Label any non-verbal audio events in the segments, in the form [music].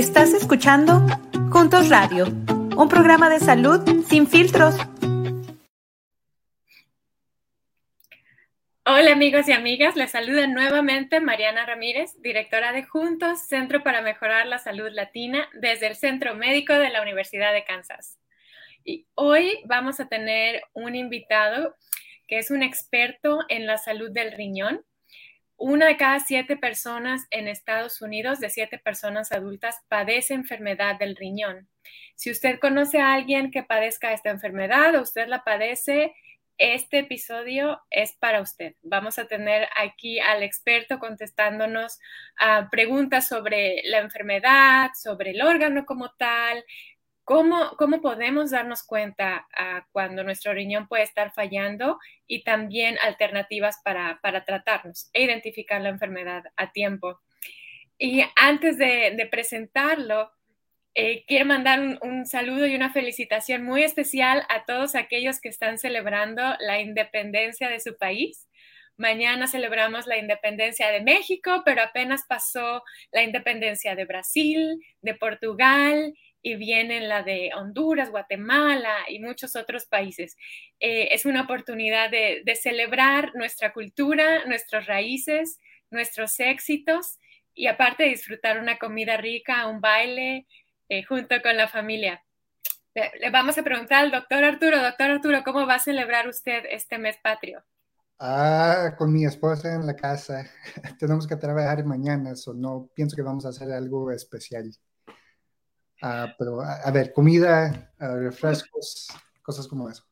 Estás escuchando Juntos Radio, un programa de salud sin filtros. Hola amigos y amigas, les saluda nuevamente Mariana Ramírez, directora de Juntos, Centro para Mejorar la Salud Latina, desde el Centro Médico de la Universidad de Kansas. Y hoy vamos a tener un invitado que es un experto en la salud del riñón una de cada siete personas en Estados Unidos, de siete personas adultas, padece enfermedad del riñón. Si usted conoce a alguien que padezca esta enfermedad o usted la padece, este episodio es para usted. Vamos a tener aquí al experto contestándonos a preguntas sobre la enfermedad, sobre el órgano como tal, ¿Cómo, podemos darnos cuenta ah, cuando nuestro riñón puede estar fallando y también alternativas para, tratarnos e identificar la enfermedad a tiempo? Y antes de, presentarlo, eh, quiero mandar un, un, saludo y una felicitación muy especial a todos aquellos que están celebrando la independencia de su país. Mañana celebramos la independencia de México, pero apenas pasó la independencia de Brasil, de Portugal y vienen la de Honduras, Guatemala y muchos otros países. Eh, es una oportunidad de, celebrar nuestra cultura, nuestras raíces, nuestros éxitos y aparte disfrutar una comida rica, un baile eh, junto con la familia. Le, vamos a preguntar al doctor Arturo, doctor Arturo, ¿cómo va a celebrar usted este mes patrio? Ah, con mi esposa en la casa. [laughs] Tenemos que trabajar mañana, o no pienso que vamos a hacer algo especial. Ah, pero, a, ver, comida, refrescos, cosas como eso.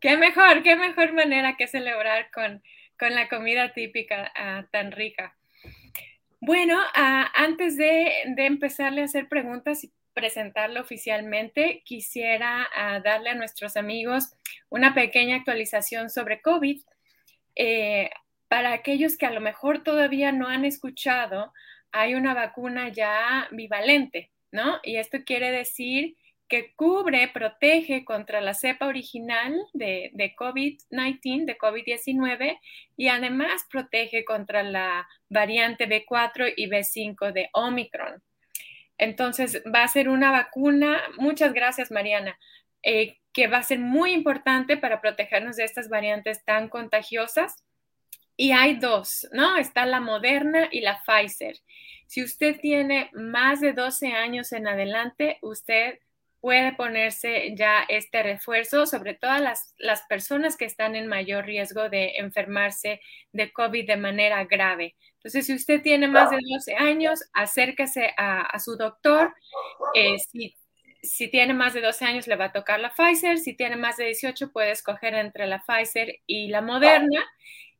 Qué mejor, qué mejor manera que celebrar con, la comida típica ah, tan rica. Bueno, ah, antes de, empezarle a hacer preguntas y presentarlo oficialmente, quisiera darle a nuestros amigos una pequeña actualización sobre COVID. Eh, para aquellos que a lo mejor todavía no han escuchado, hay una vacuna ya bivalente ¿no? Y esto quiere decir que cubre, protege contra la cepa original de, COVID-19, de COVID-19, y además protege contra la variante B4 y B5 de Omicron. Entonces, va a ser una vacuna, muchas gracias Mariana, eh, que va a ser muy importante para protegernos de estas variantes tan contagiosas. Y hay dos, ¿no? Está la Moderna y la Pfizer. Si usted tiene más de 12 años en adelante, usted puede ponerse ya este refuerzo, sobre todo las, las personas que están en mayor riesgo de enfermarse de COVID de manera grave. Entonces, si usted tiene más de 12 años, acérquese a, su doctor. Eh, si, si, tiene más de 12 años, le va a tocar la Pfizer. Si tiene más de 18, puede escoger entre la Pfizer y la Moderna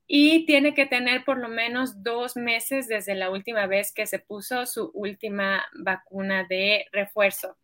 y tiene que tener por lo menos dos meses desde la última vez que se puso su última vacuna de refuerzo.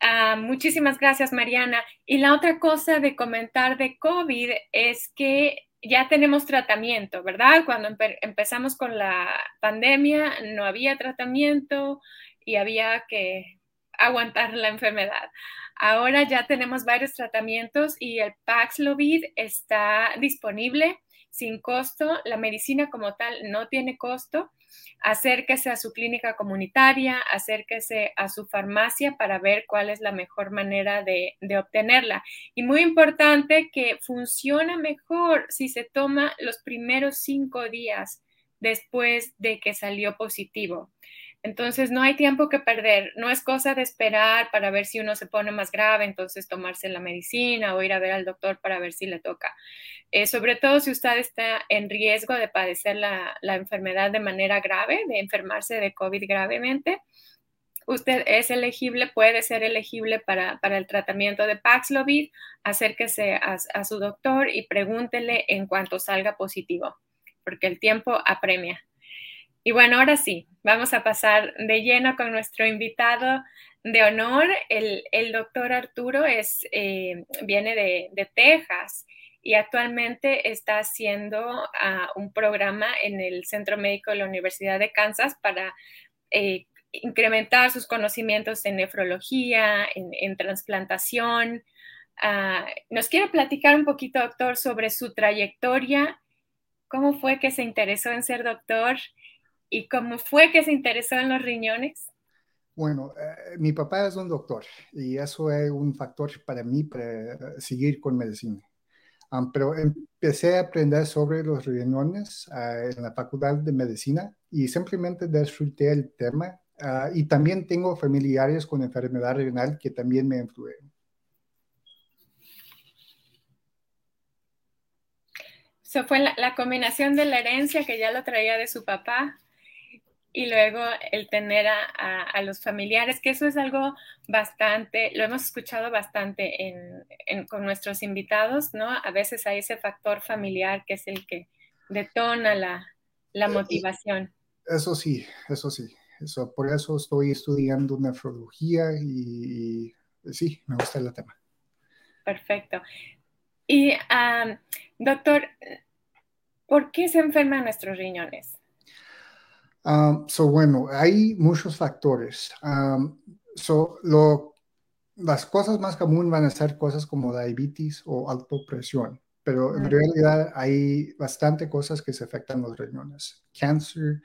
Ah, muchísimas gracias, Mariana. Y la otra cosa de comentar de COVID es que ya tenemos tratamiento, ¿verdad? Cuando empezamos con la pandemia no había tratamiento y había que aguantar la enfermedad. Ahora ya tenemos varios tratamientos y el Paxlovid está disponible sin costo. La medicina como tal no tiene costo. Acérquese a su clínica comunitaria, acérquese a su farmacia para ver cuál es la mejor manera de, obtenerla. Y muy importante que funciona mejor si se toma los primeros cinco días después de que salió positivo. Entonces no hay tiempo que perder, no es cosa de esperar para ver si uno se pone más grave, entonces tomarse la medicina o ir a ver al doctor para ver si le toca. Eh, sobre todo si usted está en riesgo de padecer la, enfermedad de manera grave, de enfermarse de COVID gravemente, usted es elegible, puede ser elegible para, el tratamiento de Paxlovid, acérquese a, a su doctor y pregúntele en cuanto salga positivo, porque el tiempo apremia. Y bueno, ahora sí, vamos a pasar de lleno con nuestro invitado de honor. El, doctor Arturo es, eh, viene de, Texas y actualmente está haciendo ah, un programa en el Centro Médico de la Universidad de Kansas para eh, incrementar sus conocimientos en nefrología, en, transplantación. Ah, ¿Nos quiere platicar un poquito, doctor, sobre su trayectoria? ¿Cómo fue que se interesó en ser doctor? ¿Y cómo fue que se interesó en los riñones? Bueno, eh, mi papá es un doctor y eso es un factor para mí para seguir con medicina. pero empecé a aprender sobre los riñones ah, en la facultad de medicina y simplemente disfruté el tema. Ah, y también tengo familiares con enfermedad renal que también me influyen. Eso fue la, combinación de la herencia que ya lo traía de su papá y luego el tener a, los familiares, que eso es algo bastante, lo hemos escuchado bastante en, con nuestros invitados, ¿no? A veces hay ese factor familiar que es el que detona la, la motivación. Eso sí, eso sí. Eso, por eso estoy estudiando nefrología y, sí, me gusta el tema. Perfecto. Y, doctor, ¿por qué se enferman nuestros riñones? Um, so, bueno, hay muchos factores. Um, so, lo, las cosas más comunes van a ser cosas como diabetes o alta presión, pero en realidad hay bastante cosas que se afectan los riñones. Cáncer,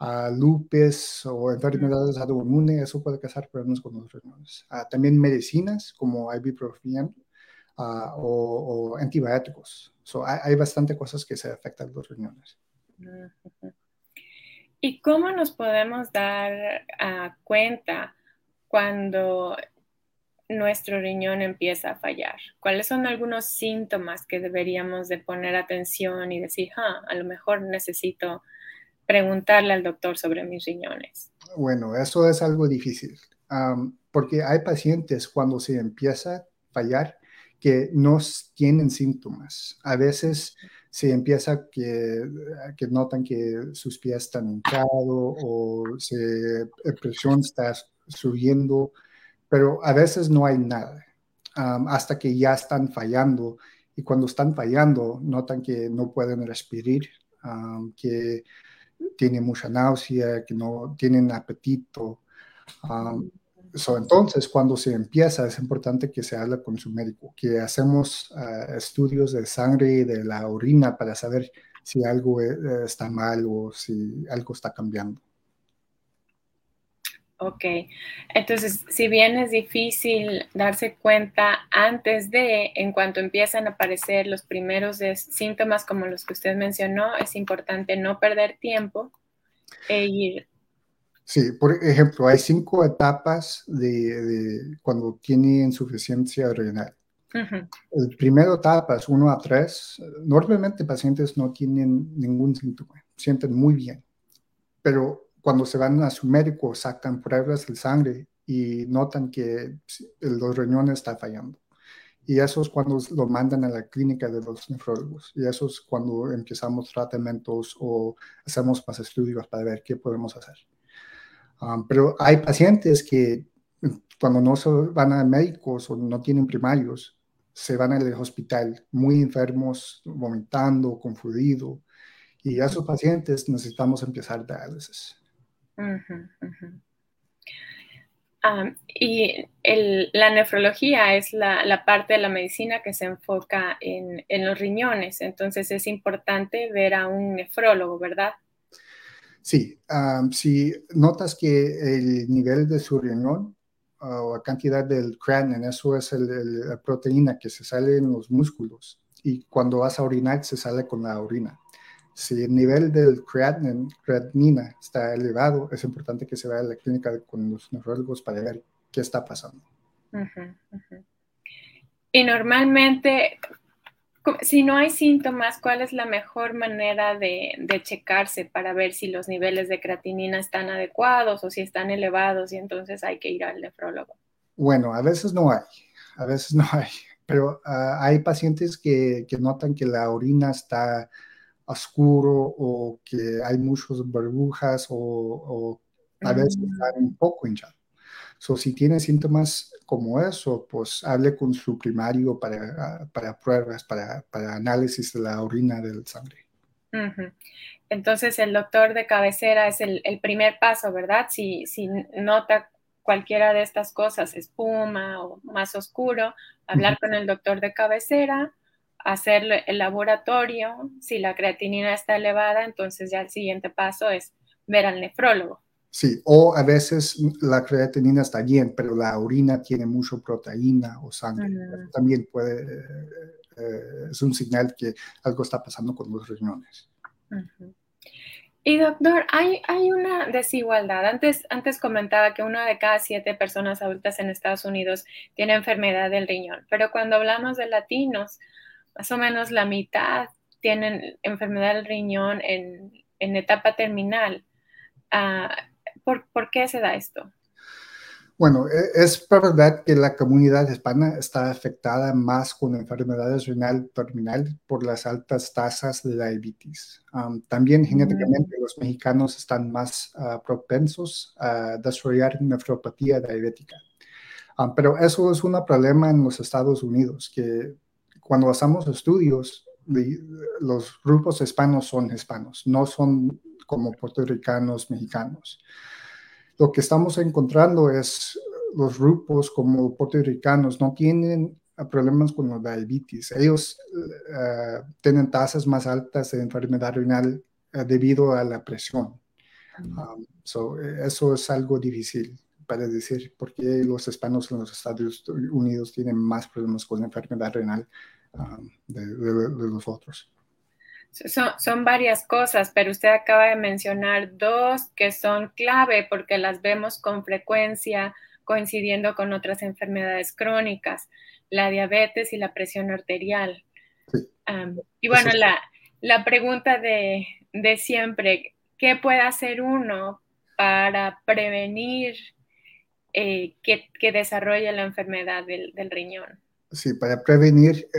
uh, lupus o enfermedades autoinmunes, eso puede causar problemas con los riñones. Uh, también medicinas como ibuprofen uh, o, antibióticos. So, hay, hay bastante cosas que se afectan los riñones. ¿Y cómo nos podemos dar cuenta cuando nuestro riñón empieza a fallar? ¿Cuáles son algunos síntomas que deberíamos de poner atención y decir, ah, a lo mejor necesito preguntarle al doctor sobre mis riñones? Bueno, eso es algo difícil, porque hay pacientes cuando se empieza a fallar que no tienen síntomas. A veces se empieza que, que notan que sus pies están hinchados o la presión está subiendo, pero a veces no hay nada, hasta que ya están fallando. Y cuando están fallando, notan que no pueden respirar, que tienen mucha náusea, que no tienen apetito entonces, cuando se empieza, es importante que se hable con su médico, que hacemos ah, estudios de sangre y de la orina para saber si algo eh, está mal o si algo está cambiando. Ok, entonces, si bien es difícil darse cuenta antes de, en cuanto empiezan a aparecer los primeros síntomas como los que usted mencionó, es importante no perder tiempo e ir Sí, por ejemplo, hay cinco etapas de, cuando tiene insuficiencia renal. El primero etapa es 1 a 3. Normalmente pacientes no tienen ningún síntoma, sienten muy bien, pero cuando se van a su médico sacan pruebas de sangre y notan que los riñones están fallando. Y eso es cuando lo mandan a la clínica de los nefrólogos. Y eso es cuando empezamos tratamientos o hacemos más estudios para ver qué podemos hacer. Um, pero hay pacientes que cuando no van a médicos o no tienen primarios, se van al hospital muy enfermos, vomitando, confundidos. Y a esos pacientes necesitamos empezar diálisis. Um, y la nefrología es la, parte de la medicina que se enfoca en, en, los riñones, entonces es importante ver a un nefrólogo, ¿verdad? Sí, si notas que el nivel de su riñón o la cantidad del creatinine, eso es la proteína que se sale en los músculos y cuando vas a orinar se sale con la orina. Si el nivel del creatinina está elevado, es importante que se vaya a la clínica con los neurólogos para ver qué está pasando. Y normalmente, si no hay síntomas, ¿cuál es la mejor manera de, checarse para ver si los niveles de creatinina están adecuados o si están elevados y entonces hay que ir al nefrólogo? Bueno, a veces no hay, a veces no hay, pero ah, hay pacientes que, notan que la orina está oscuro o que hay muchas burbujas o, a veces mm. están un poco hinchados. So, si tiene síntomas como eso, pues hable con su primario para, para pruebas, para, para, análisis de la orina del sangre. Entonces, el doctor de cabecera es el, el primer paso, ¿verdad? Si, si, nota cualquiera de estas cosas, espuma o más oscuro, hablar con el doctor de cabecera, hacer el laboratorio. Si la creatinina está elevada, entonces ya el siguiente paso es ver al nefrólogo. Sí, o a veces la creatinina está bien, pero la orina tiene mucho proteína o sangre. También puede, eh, es un señal que algo está pasando con los riñones. Y doctor, hay, hay una desigualdad. Antes, antes comentaba que una de cada siete personas adultas en Estados Unidos tiene enfermedad del riñón, pero cuando hablamos de latinos, más o menos la mitad tienen enfermedad del riñón en, en etapa terminal. Uh, ¿por, ¿por, qué se da esto? Bueno, e, es verdad que la comunidad hispana está afectada más con enfermedades renal terminal por las altas tasas de diabetes. también mm. genéticamente los mexicanos están más uh, propensos a desarrollar nefropatía diabética. pero eso es un problema en los Estados Unidos, que cuando hacemos estudios, los grupos hispanos son hispanos, no son como puertorricanos, mexicanos. Lo que estamos encontrando es los grupos como puertorricanos no tienen problemas con la diabetes. Ellos eh, tienen tasas más altas de enfermedad renal eh, debido a la presión. Um, eso es algo difícil para decir por qué los hispanos en los Estados Unidos tienen más problemas con la enfermedad renal um, de los otros. Son, varias cosas, pero usted acaba de mencionar dos que son clave porque las vemos con frecuencia coincidiendo con otras enfermedades crónicas, la diabetes y la presión arterial. y bueno, la, pregunta de, siempre, ¿qué puede hacer uno para prevenir eh, que, desarrolle la enfermedad del, riñón? Sí, para prevenir, eh,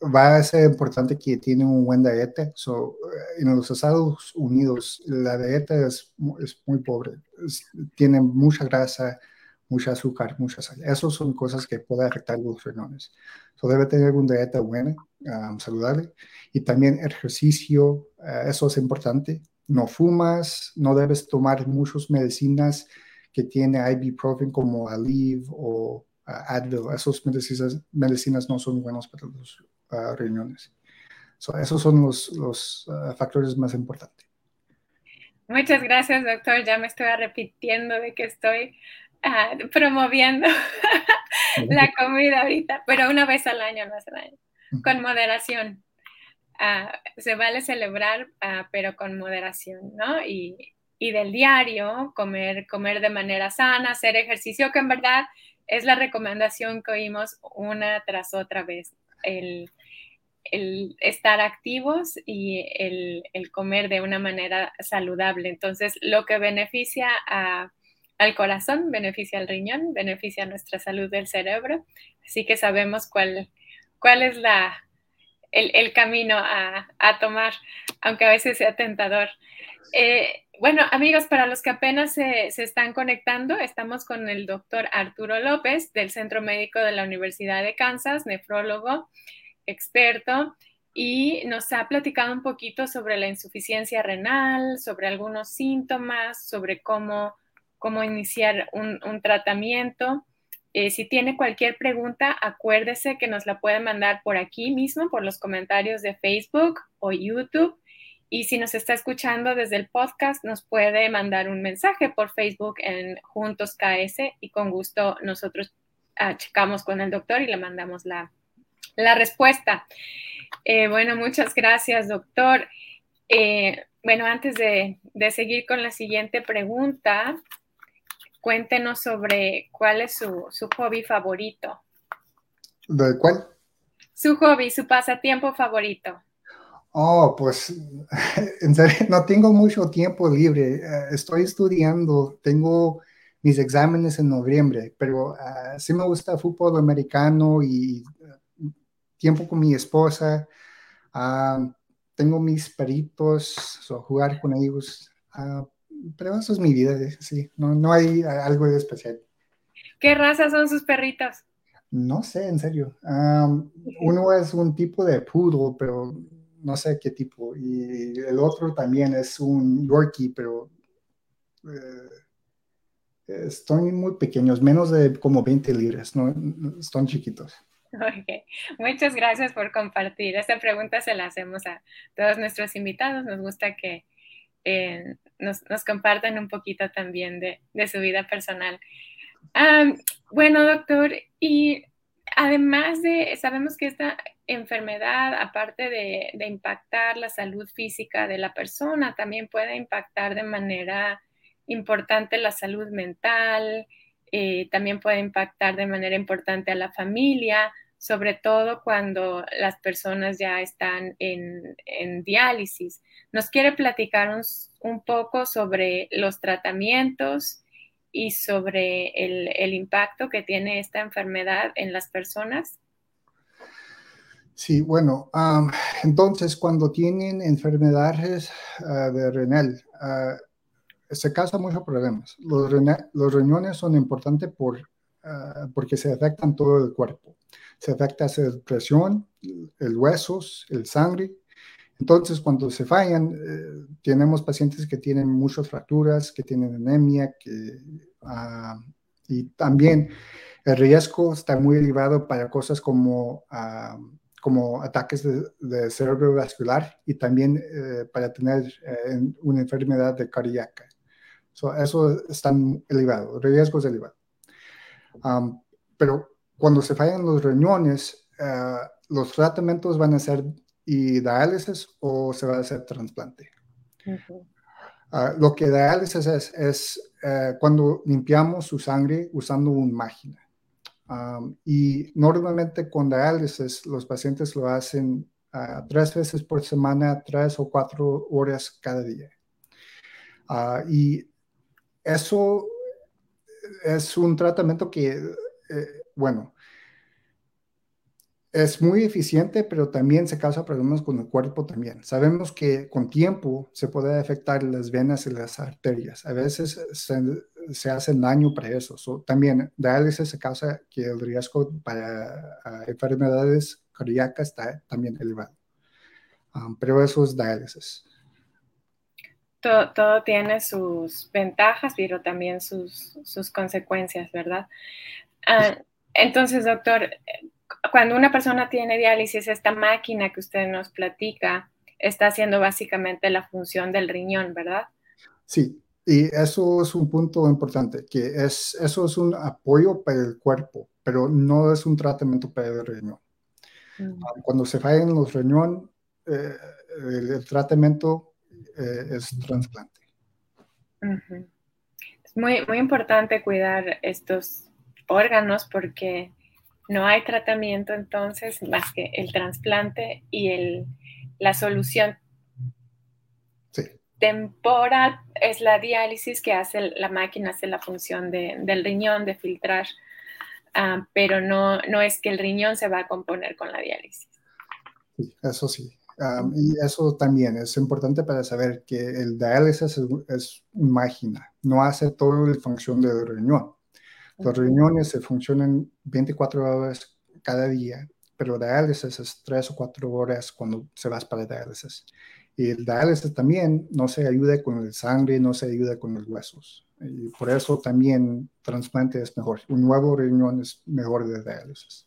va a ser importante que tiene un buen dieta. So, eh, en los Estados Unidos la dieta es, es muy pobre, tiene mucha grasa, mucha azúcar, mucha sal. Esas son cosas que pueden afectar los riñones. So, debe tener una dieta buena, um, saludable, y también ejercicio, uh, eso es importante. No fumas, no debes tomar muchas medicinas que tiene ibuprofen como Aleve o uh, Advil. Esas medicinas, medicinas no son buenas para los riñones. esos son los, los ah, factores más importantes. Muchas gracias, doctor. Ya me estoy repitiendo de que estoy ah, promoviendo [laughs] la comida ahorita, pero una vez al año, no hace daño, con moderación. Ah, se vale celebrar, pero con moderación, ¿no? Y, y, del diario, comer, comer de manera sana, hacer ejercicio, que en verdad es la recomendación que oímos una tras otra vez. El, el estar activos y el, comer de una manera saludable. Entonces, lo que beneficia al corazón, beneficia al riñón, beneficia nuestra salud del cerebro. Así que sabemos cuál, cuál es la, el, camino a, tomar, aunque a veces sea tentador. Eh, bueno, amigos, para los que apenas se, están conectando, estamos con el doctor Arturo López del Centro Médico de la Universidad de Kansas, nefrólogo experto y nos ha platicado un poquito sobre la insuficiencia renal, sobre algunos síntomas, sobre cómo, cómo iniciar un, tratamiento. Eh, si tiene cualquier pregunta, acuérdese que nos la puede mandar por aquí mismo, por los comentarios de Facebook o YouTube. Y si nos está escuchando desde el podcast, nos puede mandar un mensaje por Facebook en Juntos KS y con gusto nosotros ah, checamos con el doctor y le mandamos la, la respuesta. Eh, bueno, muchas gracias, doctor. Eh, bueno, antes de, seguir con la siguiente pregunta, cuéntenos sobre cuál es su, hobby favorito. ¿De cuál? Su hobby, su pasatiempo favorito. Oh, pues [laughs] en serio, no tengo mucho tiempo libre. Eh, estoy estudiando, tengo mis exámenes en noviembre, pero ah, sí me gusta fútbol americano y tiempo con mi esposa, ah, tengo mis peritos, jugar con ellos, uh, pero eso es mi vida, sí, no, no hay algo de especial. ¿Qué raza son sus perritos? No sé, en serio. uno es un tipo de poodle, pero no sé qué tipo. Y el otro también es un Yorkie, pero eh, muy pequeños, menos de como 20 libras, ¿no? Están chiquitos. Okay. Muchas gracias por compartir. Esta pregunta se la hacemos a todos nuestros invitados. Nos gusta que eh, nos, nos, compartan un poquito también de, de su vida personal. bueno, doctor, y además de, sabemos que esta enfermedad, aparte de, impactar la salud física de la persona, también puede impactar de manera importante la salud mental, eh, también puede impactar de manera importante a la familia, sobre todo cuando las personas ya están en, en diálisis. ¿Nos quiere platicar un, un, poco sobre los tratamientos y sobre el, el impacto que tiene esta enfermedad en las personas? Sí, bueno, um, entonces cuando tienen enfermedades uh, de renal, uh, se causan muchos problemas. Los, los riñones son importantes por, uh, porque se afectan todo el cuerpo. Se afecta la presión, el huesos, el sangre. Entonces, cuando se fallan, eh, tenemos pacientes que tienen muchas fracturas, que tienen anemia, que, y también el riesgo está muy elevado para cosas como, como ataques de, de cerebrovascular y también eh, para tener eh, una enfermedad de cardíaca eso está elevado, riesgos elevados. Um, pero cuando se fallan los riñones, uh, los tratamientos van a ser y diálisis o se va a hacer trasplante. Uh, lo que diálisis es, es cuando limpiamos su sangre usando una máquina. Um, y normalmente con diálisis los pacientes lo hacen tres veces por semana, tres o cuatro horas cada día. y eso es un tratamiento que, eh, bueno, es muy eficiente, pero también se causa problemas con el cuerpo también. Sabemos que con tiempo se puede afectar las venas y las arterias. A veces se, se hacen daño para eso. también diálisis se causa que el riesgo para enfermedades cardíacas está también elevado. Um, pero eso es diálisis todo, tiene sus ventajas, pero también sus, sus consecuencias, ¿verdad? Ah, entonces, doctor, cuando una persona tiene diálisis, esta máquina que usted nos platica está haciendo básicamente la función del riñón, ¿verdad? Sí, y eso es un punto importante, que es, eso es un apoyo para el cuerpo, pero no es un tratamiento para el riñón. Mm. Ah, cuando se fallan los riñones, eh, el, tratamiento eh, es trasplante. Es muy, muy importante cuidar estos órganos porque no hay tratamiento entonces más que el trasplante y el, la solución temporal es la diálisis que hace la máquina, hace la función del riñón de filtrar, ah, pero no, no es que el riñón se va a componer con la diálisis. Sí, eso sí y eso también es importante para saber que el diálisis es, una máquina, no hace toda la función del riñón. Los riñones se funcionan 24 horas cada día, pero diálisis es 3 o 4 horas cuando se vas para diálisis. El diálisis también no se ayuda con el sangre, no se ayuda con los huesos. Y por eso también trasplante es mejor. Un nuevo riñón es mejor de diálisis.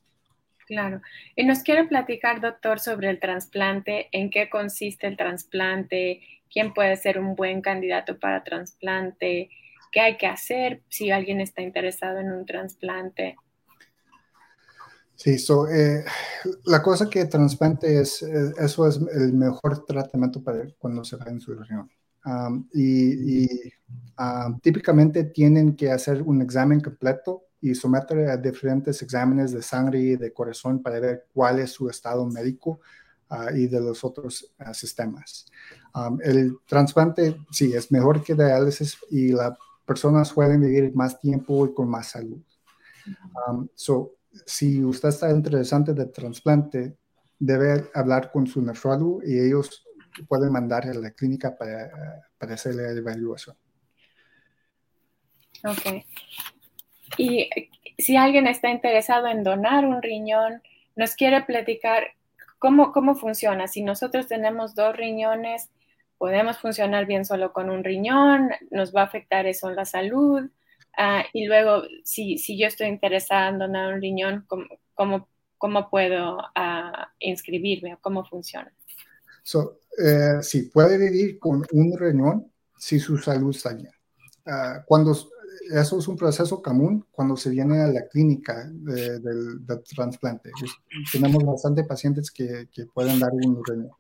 Claro. Y nos quiere platicar, doctor, sobre el trasplante, en qué consiste el trasplante, quién puede ser un buen candidato para trasplante, qué hay que hacer si alguien está interesado en un trasplante. Sí, eh, la cosa que trasplante es, eh, eso es el mejor tratamiento para cuando se va en su región. y, típicamente tienen que hacer un examen completo y someter a diferentes exámenes de sangre y de corazón para ver cuál es su estado médico ah, y de los otros ah, sistemas. el trasplante, sí, es mejor que diálisis y las personas pueden vivir más tiempo y con más salud. so, si usted está interesante de trasplante, debe hablar con su nefrólogo y ellos pueden mandar a la clínica para, para hacer la evaluación. Ok. Y si alguien está interesado en donar un riñón, nos quiere platicar cómo, cómo funciona. Si nosotros tenemos dos riñones, podemos funcionar bien solo con un riñón, nos va a afectar eso en la salud. Ah, y luego, si, si, yo estoy interesada en donar un riñón, ¿cómo, cómo, cómo puedo uh, inscribirme? ¿Cómo funciona? So, eh, sí, puede vivir con un riñón si su salud está bien. Ah, cuando eso es un proceso común cuando se viene a la clínica del trasplante. Tenemos bastante pacientes que, que pueden dar un riñón.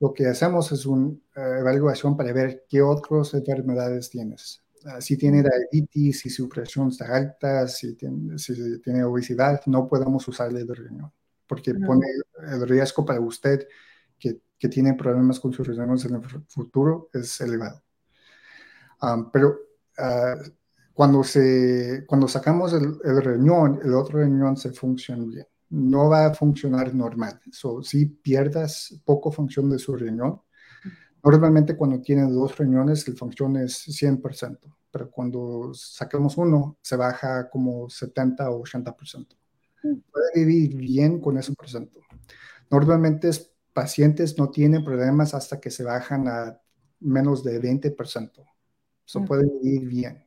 Lo que hacemos es una eh, evaluación para ver qué otras enfermedades tienes. Si tiene diabetes, si su presión está alta, si tiene, si tiene obesidad, no podemos usarle el riñón, porque pone el riesgo para usted que, que, tiene problemas con sus riñones en el futuro es elevado. Ah, pero uh, cuando, se, cuando sacamos el, riñón, el otro riñón se funciona bien. No va a funcionar normal. si pierdas poco función de su riñón, normalmente cuando tienen dos riñones, la función es 100%, pero cuando sacamos uno, se baja como 70 o 80%. Mm. Puede vivir bien con ese por ciento. Normalmente pacientes no tienen problemas hasta que se bajan a menos de 20%. Eso mm. puede vivir bien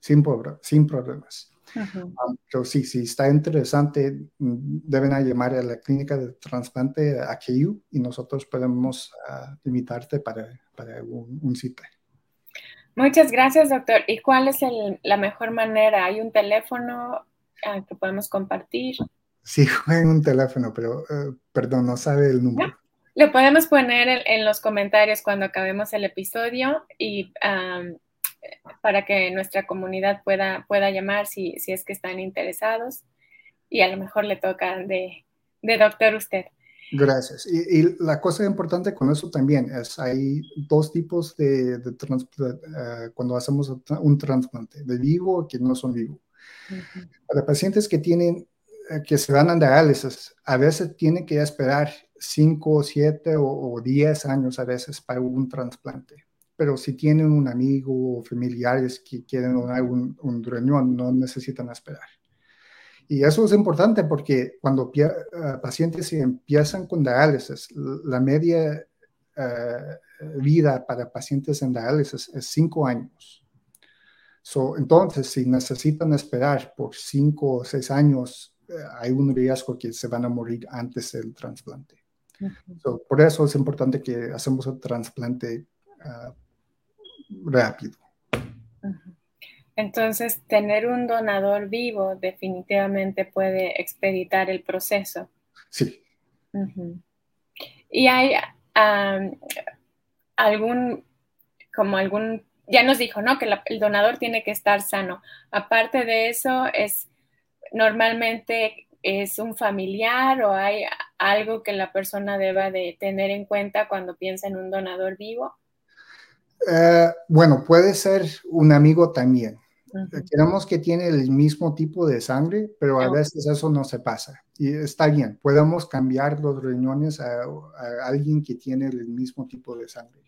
sin, sin problemas. Um, pero sí, si está interesante, mm, deben llamar a la clínica de trasplante a KU y nosotros podemos uh, invitarte para, para un, un cita. Muchas gracias, doctor. ¿Y cuál es la mejor manera? ¿Hay un teléfono uh, que podemos compartir? Sí, [laughs] hay un teléfono, pero uh, perdón, no sabe el número. Lo podemos poner en, los comentarios cuando acabemos el episodio y um, para que nuestra comunidad pueda, pueda llamar si, si es que están interesados y a lo mejor le toca de, de doctor usted. Gracias. Y, la cosa importante con eso también es, hay dos tipos de, de uh, cuando hacemos un trasplante, de vivo y que no son vivo. Para pacientes que tienen, eh, que se van a diálisis, a veces tienen que esperar 5, 7 o 10 años a veces para un trasplante pero si tienen un amigo o familiares que quieren donar un, un riñón, no necesitan esperar. Y eso es importante porque cuando uh, pacientes empiezan con diálisis, la media uh, vida para pacientes en diálisis es cinco años. So, entonces, si necesitan esperar por cinco o seis años, uh, hay un riesgo que se van a morir antes del trasplante. so, por eso es importante que hacemos el trasplante rápido. Entonces, tener un donador vivo definitivamente puede expeditar el proceso. Sí. Y hay algún, como algún, ya nos dijo, ¿no? Que el donador tiene que estar sano. Aparte de eso, es normalmente es un familiar o hay algo que la persona deba de tener en cuenta cuando piensa en un donador vivo. Eh, bueno, puede ser un amigo también. Queremos que tiene el mismo tipo de sangre, pero a veces eso no se pasa. Y está bien, podemos cambiar los riñones a, alguien que tiene el mismo tipo de sangre.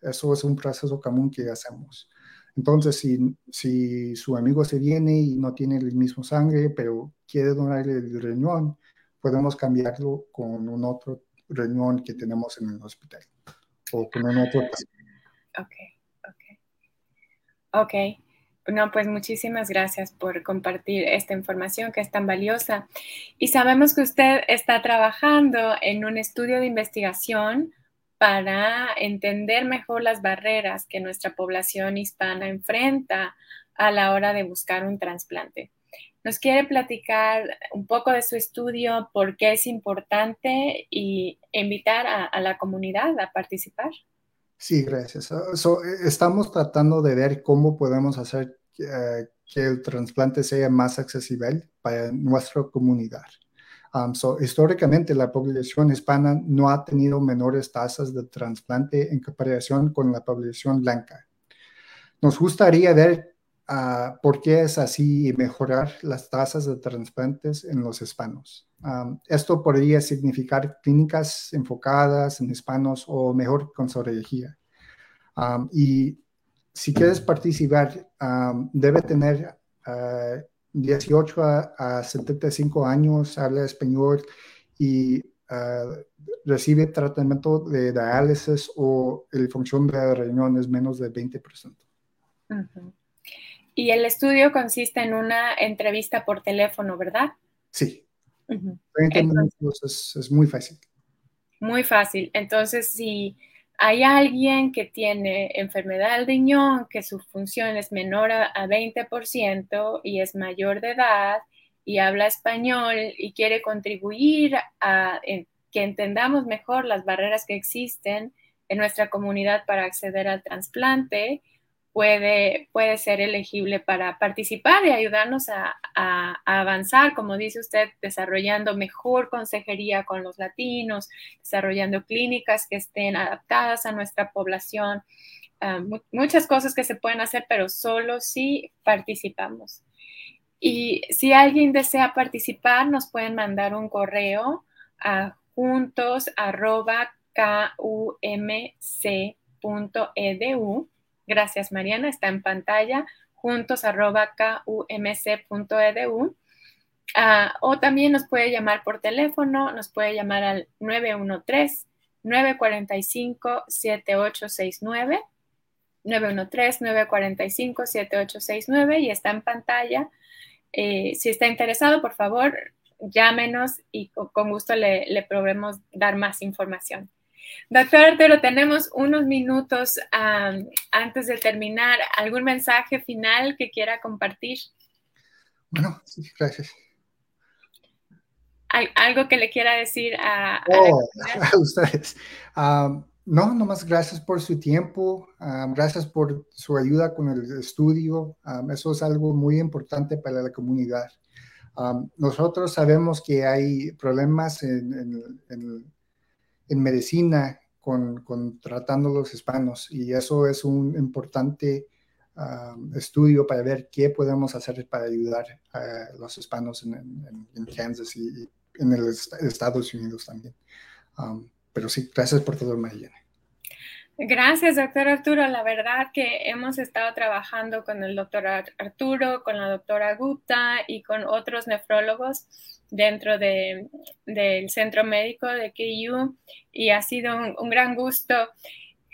Eso es un proceso común que hacemos. Entonces, si, si su amigo se viene y no tiene el mismo sangre, pero quiere donarle el riñón, podemos cambiarlo con un otro riñón que tenemos en el hospital o con un otro paciente. Ok, ok. Ok. No, pues muchísimas gracias por compartir esta información que es tan valiosa. Y sabemos que usted está trabajando en un estudio de investigación para entender mejor las barreras que nuestra población hispana enfrenta a la hora de buscar un trasplante. ¿Nos quiere platicar un poco de su estudio, por qué es importante y invitar a la comunidad a participar? Sí, gracias. Eh, estamos tratando de ver cómo podemos hacer eh, que el trasplante sea más accesible para nuestra comunidad. Um, históricamente, la población hispana no ha tenido menores tasas de trasplante en comparación con la población blanca. Nos gustaría ver uh, por qué es así y mejorar las tasas de trasplantes en los hispanos esto podría significar clínicas enfocadas en hispanos o mejor con Um, y si quieres participar, debe tener 18 ah, a, 75 años, habla español y ah, recibe tratamiento de diálisis o el función de riñón es menos de 20%. Y el estudio consiste en una entrevista por teléfono, ¿verdad? Sí. 30 minutos es, muy fácil. Muy fácil. Entonces, si hay alguien que tiene enfermedad del riñón, que su función es menor a, 20% y es mayor de edad y habla español y quiere contribuir a que entendamos mejor las barreras que existen en nuestra comunidad para acceder al trasplante, puede, puede ser elegible para participar y ayudarnos a, avanzar, como dice usted, desarrollando mejor consejería con los latinos, desarrollando clínicas que estén adaptadas a nuestra población. Ah, muchas cosas que se pueden hacer, pero solo si participamos. Y si alguien desea participar, nos pueden mandar un correo a juntos.kumc.edu Gracias, Mariana. Está en pantalla juntos arroba kumc.edu. Ah, o también nos puede llamar por teléfono, nos puede llamar al 913-945-7869. 913-945-7869 y está en pantalla. Eh, si está interesado, por favor, llámenos y con gusto le, le dar más información. Doctor Arturo, tenemos unos minutos antes de terminar. ¿Algún mensaje final que quiera compartir? Bueno, sí, gracias. ¿Algo que le quiera decir a, oh, [laughs] ustedes? no, nomás gracias por su tiempo, gracias por su ayuda con el estudio. eso es algo muy importante para la comunidad. nosotros sabemos que hay problemas en, en en medicina con, con, tratando los hispanos y eso es un importante estudio para ver qué podemos hacer para ayudar a los hispanos en, Kansas y en el Estados Unidos también. Pero sí, gracias por todo, Mariana. Gracias, doctor Arturo. La verdad que hemos estado trabajando con el doctor Arturo, con la doctora Gupta y con otros nefrólogos dentro del centro médico de KU y ha sido un gran gusto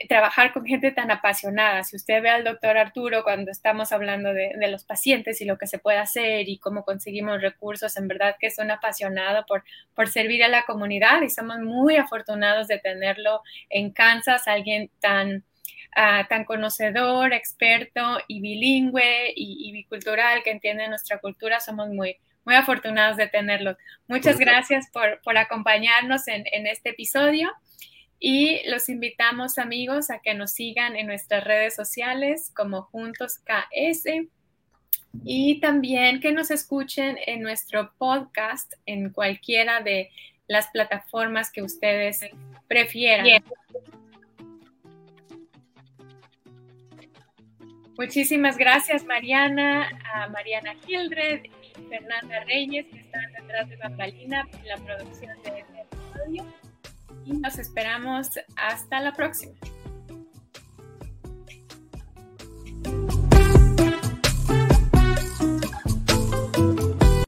trabajar con gente tan apasionada. Si usted ve al doctor Arturo cuando estamos hablando de, los pacientes y lo que se puede hacer y cómo conseguimos recursos, en verdad que es un apasionado por, por servir a la comunidad y somos muy afortunados de tenerlo en Kansas, alguien tan, ah, tan conocedor, experto y bilingüe y, bicultural que entiende nuestra cultura. Somos muy, muy afortunados de tenerlo. Muchas gracias por, por acompañarnos en, en este episodio. Y los invitamos amigos a que nos sigan en nuestras redes sociales como Juntos KS y también que nos escuchen en nuestro podcast en cualquiera de las plataformas que ustedes prefieran. Muchísimas gracias Mariana, a Mariana Hildred y Fernanda Reyes que están detrás de bambalina en la producción de este episodio y nos esperamos hasta la próxima.